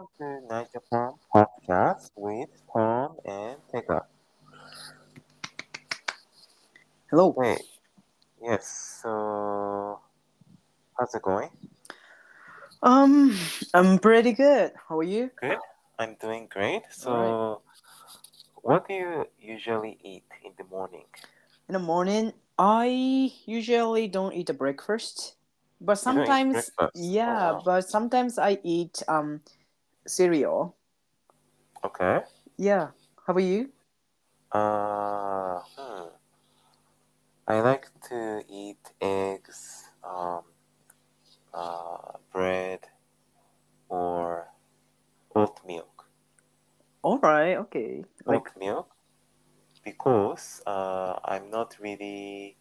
welcome to Night Japan Podcast with Tom and Tega. Hello. Hey, yes, so how's it going? Um, I'm pretty good. How are you? Good. I'm doing great. So, what do you usually eat in the morning? In the morning, I usually don't eat a breakfast, but You don't eat sometimes, yeah, Oh, but sometimes I eat um cereal. okay. Yeah. How about you? Uh, hmm. I like to eat eggs, um, uh, bread, or oat milk. All right. Okay. Like, Oat milk because uh, I'm not really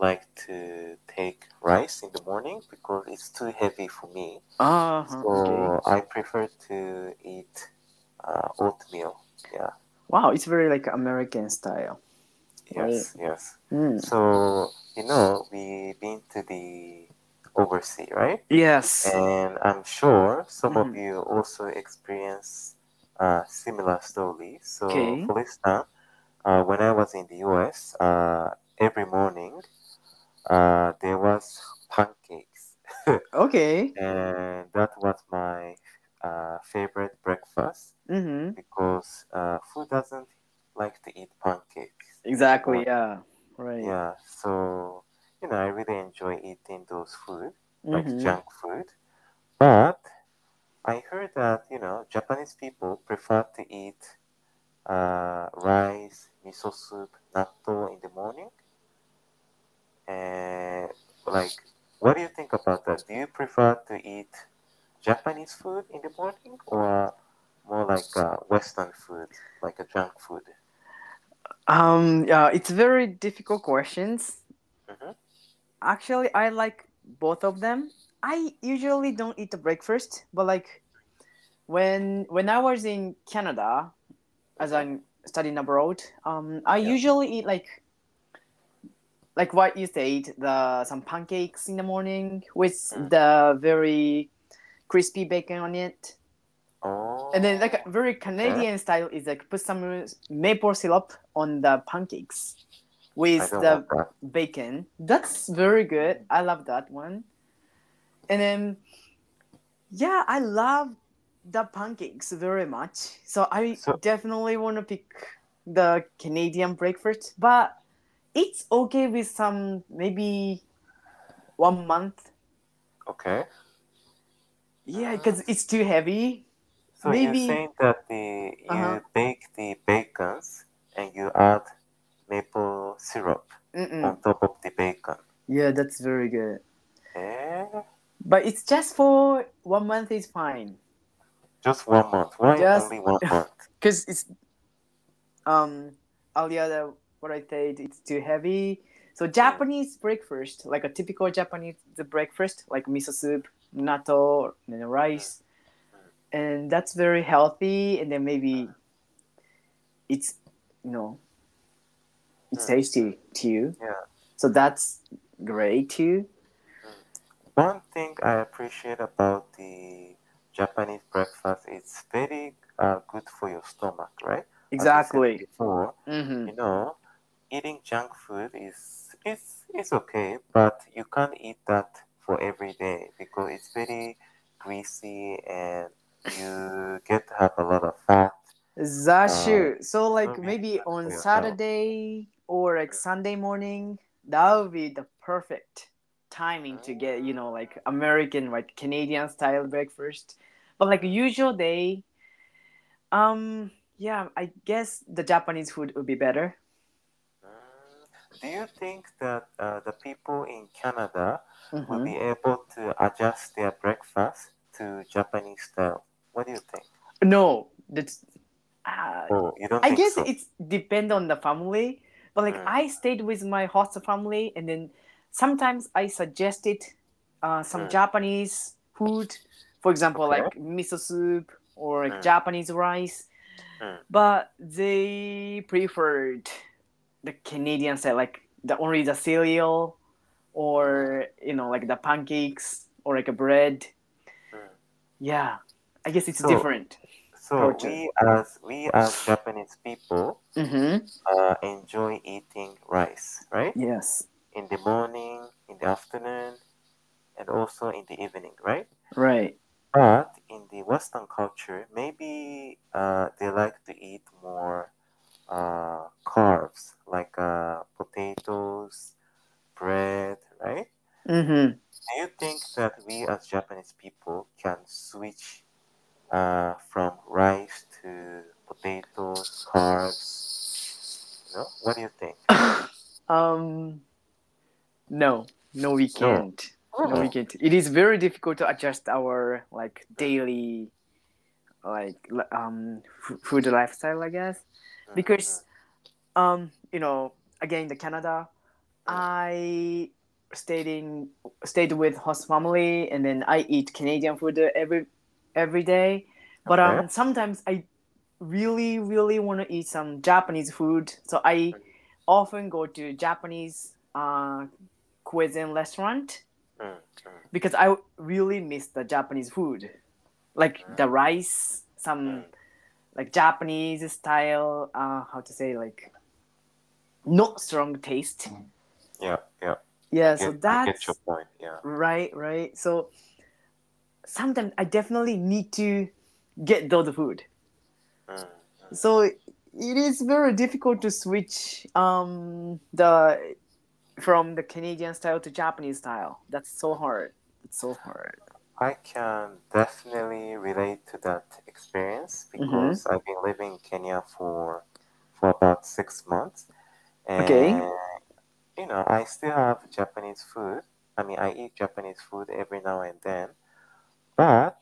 like to take rice in the morning because it's too heavy for me. uh huh. Okay. So I prefer to eat uh, oatmeal. Yeah. Wow, it's very like American style. Right. Yes. Yes. Mm. So you know we've been to the overseas, right? Yes. And I'm sure some of Mhm. you also experience uh, similar stories. So, Okay. for instance, uh, when I was in the US, uh, every morning uh, there was pancakes, Okay. and that was my uh, favorite breakfast Mm-hmm. because uh, who doesn't like to eat pancakes? Exactly. morning? Yeah. Right. Yeah, so you know, I really enjoy eating those food, like Mm-hmm. junk food. But I heard that, you know, Japanese people prefer to eat uh, rice, miso soup, natto in the morning. Like, what do you think about that? Do you prefer to eat Japanese food in the morning or more like uh, Western food, like a junk food? Um. Yeah. It's very difficult questions. hmm Actually, I like both of them. I usually don't eat the breakfast, but like when when I was in Canada, as I'm studying abroad, um, I Yeah. usually eat like like what you said, the some pancakes in the morning with Mm. the very crispy bacon on it, Oh, and then like a very Canadian style is like put some maple syrup on the pancakes with the that. bacon. That's very good. I love that one. And then, yeah, I love the pancakes very much. So I So- definitely want to pick the Canadian breakfast, but it's okay with some maybe one month. Okay. Yeah, because it's too heavy. So Maybe- you're saying that the you Uh-huh. bake the bacons and you add maple syrup Mm-mm. on top of the bacon. Yeah, that's very good. Eh? But it's just for one month is fine. Just one month. Why Just- only one month? because it's um earlier the, what I said it's too heavy. So Japanese breakfast, like a typical Japanese breakfast, like miso soup, natto, and then rice, and that's very healthy. And then maybe it's you know it's Mm. tasty too. Yeah. So that's great too. One thing I appreciate about the Japanese breakfast it's very uh, good for your stomach, right? As you said Exactly. Before, hmm you know, eating junk food is is is okay, but you can't eat that for every day because it's very greasy and you get to have a lot of fat. That's Uh, true. So like maybe on. Saturday or like Sunday morning, that would be the perfect timing to get, you know, like American, like Canadian style breakfast. But like usual day, um, yeah, I guess the Japanese food would be better. Do you think that uh, the people in Canada will Mhm. be able to adjust their breakfast to Japanese style? What do you think? No, that's. Uh, Oh, you don't I guess so? it's depend on the family, but like Mm. I stayed with my host family, and then sometimes I suggested uh, some Mm. Japanese food, for example, Okay. like miso soup or like Mm. Japanese rice, Mm. but they preferred the Canadian style, like the only the cereal, or you know, like the pancakes or like a bread. Mm. Yeah, I guess it's So- different. So Culture. we as we as Japanese people Mm-hmm. uh, enjoy eating rice, right? Yes. In the morning, in the afternoon, and also in the evening, right? Right. But in the Western culture, maybe uh, they like to eat more uh, carbs, like uh, potatoes, bread, right? Mm-hmm. Do you think that we as Japanese people can switch uh, from rice to potatoes, carbs? You know, what do you think? um. No. No, we can't. No, Oh, we can't. It is very difficult to adjust our like daily, like um f- food lifestyle, I guess. mm, because um you know again the canada. I stayed in stayed with host family and then i eat canadian food every every day. But um sometimes i really really want to eat some japanese food. So i often go to japanese uh cuisine restaurant mm, mm, because i really miss the japanese food. Like the rice some mm. like Japanese style, uh, how to say like not strong taste. Yeah, yeah. Yeah, so get, that's your point. Yeah. right, right. So sometimes I definitely need to get those food. Mm, mm. So it is very difficult to switch um the from the Canadian style to Japanese style. That's so hard. It's so hard. I can definitely relate to that experience Mm-hmm. because I've been living in Kenya for for about six months, and Okay. you know I still have Japanese food. I mean, I eat Japanese food every now and then, but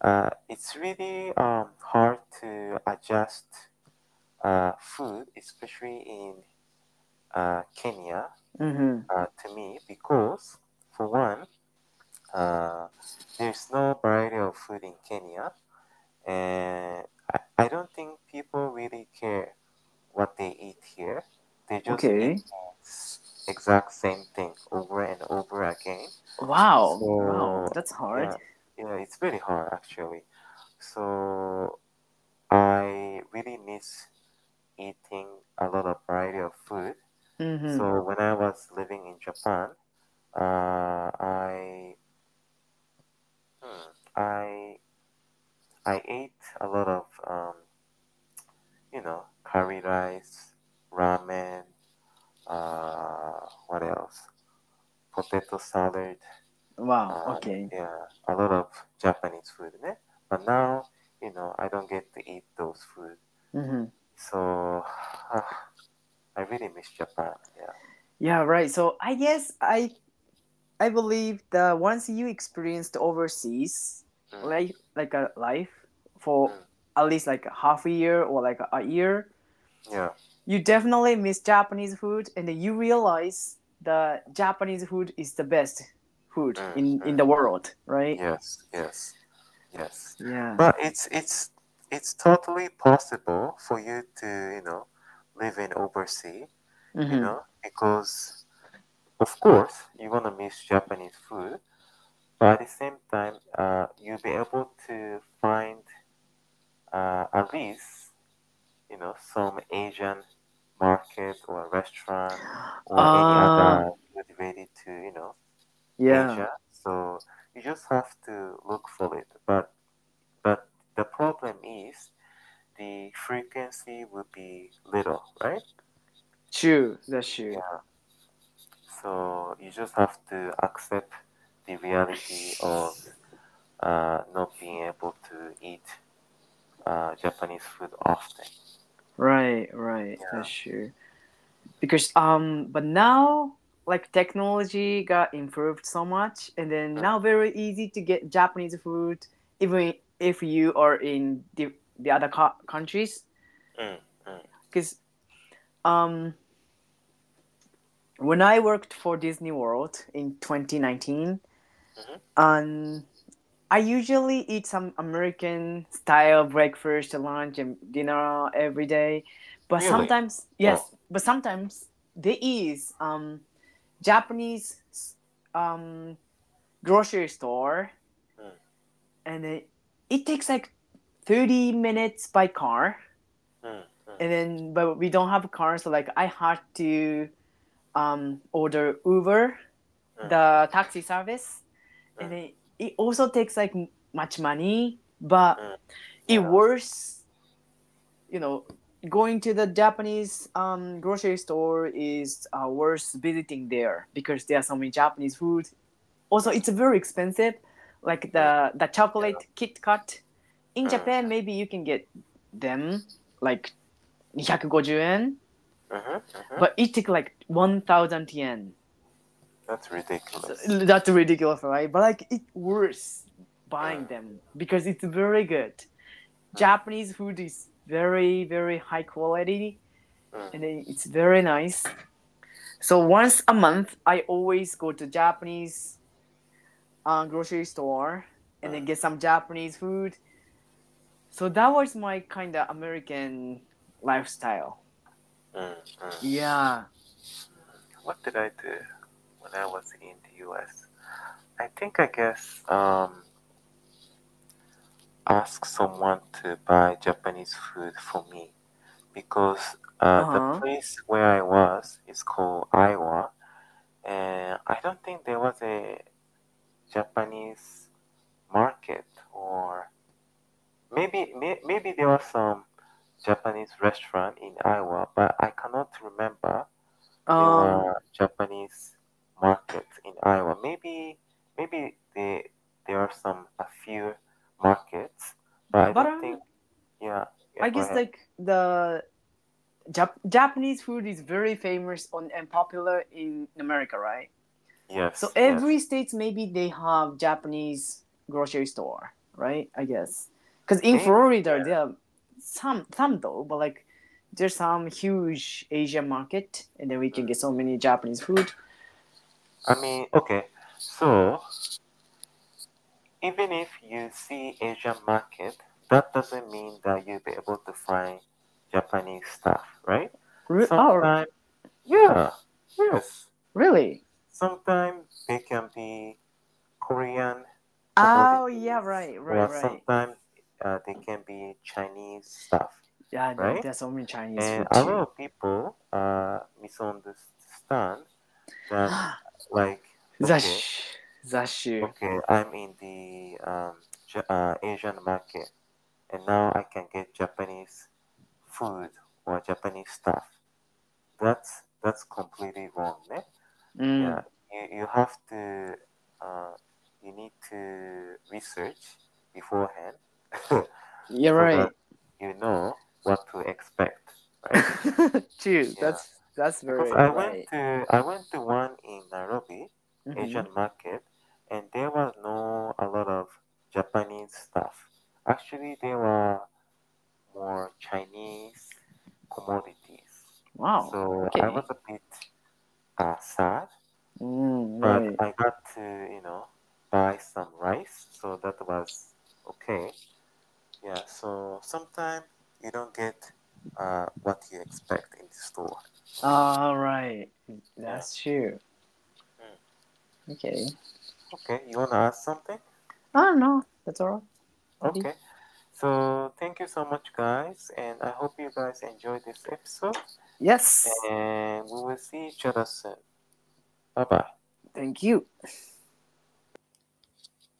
uh, it's really um, hard to adjust uh, food, especially in uh, Kenya, Mm-hmm. uh, to me because, for one, uh, there's no variety of food in Kenya, and I, I don't think people really care what they eat here. They just Okay. exact same thing over and over again. Wow. So, wow. That's hard. Yeah, yeah, it's very hard actually. So I really miss eating a lot of variety of food. Mm-hmm. So when I was living in Japan, uh, I hmm, I I ate a lot of um, you know curry rice, ramen, uh, what else? Potato salad. wow. Uh, Okay. yeah, a lot of Japanese food, né? But now, you know, I don't get to eat those food. Mm-hmm. So I really miss Japan. Yeah. Yeah, right. So I guess I I believe that once you experienced overseas Mm. like like a life for Mm. at least like half a year or like a year, Yeah. you definitely miss Japanese food and then you realize that Japanese food is the best food Mm, in in mm. the world, right? Yes. Yes. Yes. Yeah. But it's it's it's totally possible for you to you know live in overseas. You Mhm. know because of course you wanna miss Japanese food, but at the same time, uh, you'll be able to find uh, at least you know some Asian or restaurant or any Ah. other related to you know Yeah. Asia. So you just have to look for it. But but the problem is the frequency will be little, right? True. That's true. Yeah. So you just have to accept the reality of uh, not being able to eat uh, Japanese food often. Right, right. Yeah. That's true. Because um but now like technology got improved so much and then Mm. now very easy to get Japanese food even if you are in the, the other co- countries Mm, mm. because um when I worked for Disney World in 2019 Mhm. um I usually eat some American style breakfast, lunch, and dinner every day. But sometimes, yes, but sometimes there is um, Japanese um, grocery store, Mm. and then it takes like 30 minutes by car. Mm, and then but we don't have a car so like i had to um order uber Mm. the taxi service. And then it also takes like much money but it worth you know going to the japanese um grocery store is uh, worth visiting there because there are so many japanese food. Also it's very expensive like the the chocolate kit kat. In Mm. japan maybe you can get them like 250 yen. Mhm, mhm. but it take like 1000 yen. That's ridiculous. that's ridiculous right? But like it worth buying them because it's very good. Japanese food is very very high quality Mm. and it's very nice so once a month i always go to japanese uh, grocery store and then Mm. get some japanese food so that was my kind of american lifestyle Mm, mm. yeah What did I do when I was in the US? I think I guess um, ask someone to buy Japanese food for me because uh, Uh-huh. the place where I was is called Iowa, and I don't think there was a Japanese market or maybe may, maybe there was some Japanese restaurant in Iowa, but I cannot remember there um, were Japanese markets in Iowa. Maybe maybe there there are some a few markets, but I But, don't um, think. Yeah, yeah, I guess ahead. like the Jap- Japanese food is very famous on and popular in America, right? yes. So yes. every state maybe they have Japanese grocery store, right? I guess because in Florida yeah. there are some some though, but like there's some huge Asian market, and then we can get so many Japanese food. I mean, okay, so even if you see Asian market, that doesn't mean that you'll be able to find Japanese stuff, right? Re- oh, yeah, yes. really? Sometimes they can be Korean. Oh yeah, right, right, right. sometimes uh, they can be Chinese stuff. Yeah, right? there's so many Chinese And food a too. lot of people uh, misunderstand that, like, okay, Zashu. okay, I'm in the um, uh, Asian market, and now I can get Japanese food or Japanese stuff. That's that's completely wrong, eh? Mm. Yeah, you, you have to, uh, you need to research beforehand You're so right. you know what to expect, right? True. Yeah. That's that's very Because I right. went to I went to one in Nairobi, Mhm. Asian market, and there was no a lot of Japanese stuff. Actually, there were more Chinese commodities. Wow. So okay. I was a bit uh, sad, Mm, but right. I got to you know buy some rice, so that was okay. Yeah. So sometimes you don't get uh, what you expect in the store. All right. That's true. Mm. Okay. Okay. You wanna ask something? Oh, I don't. That's all right. Okay. So thank you so much, guys, and I hope you guys enjoyed this episode. Yes. And we will see each other soon. Bye bye. Thank you.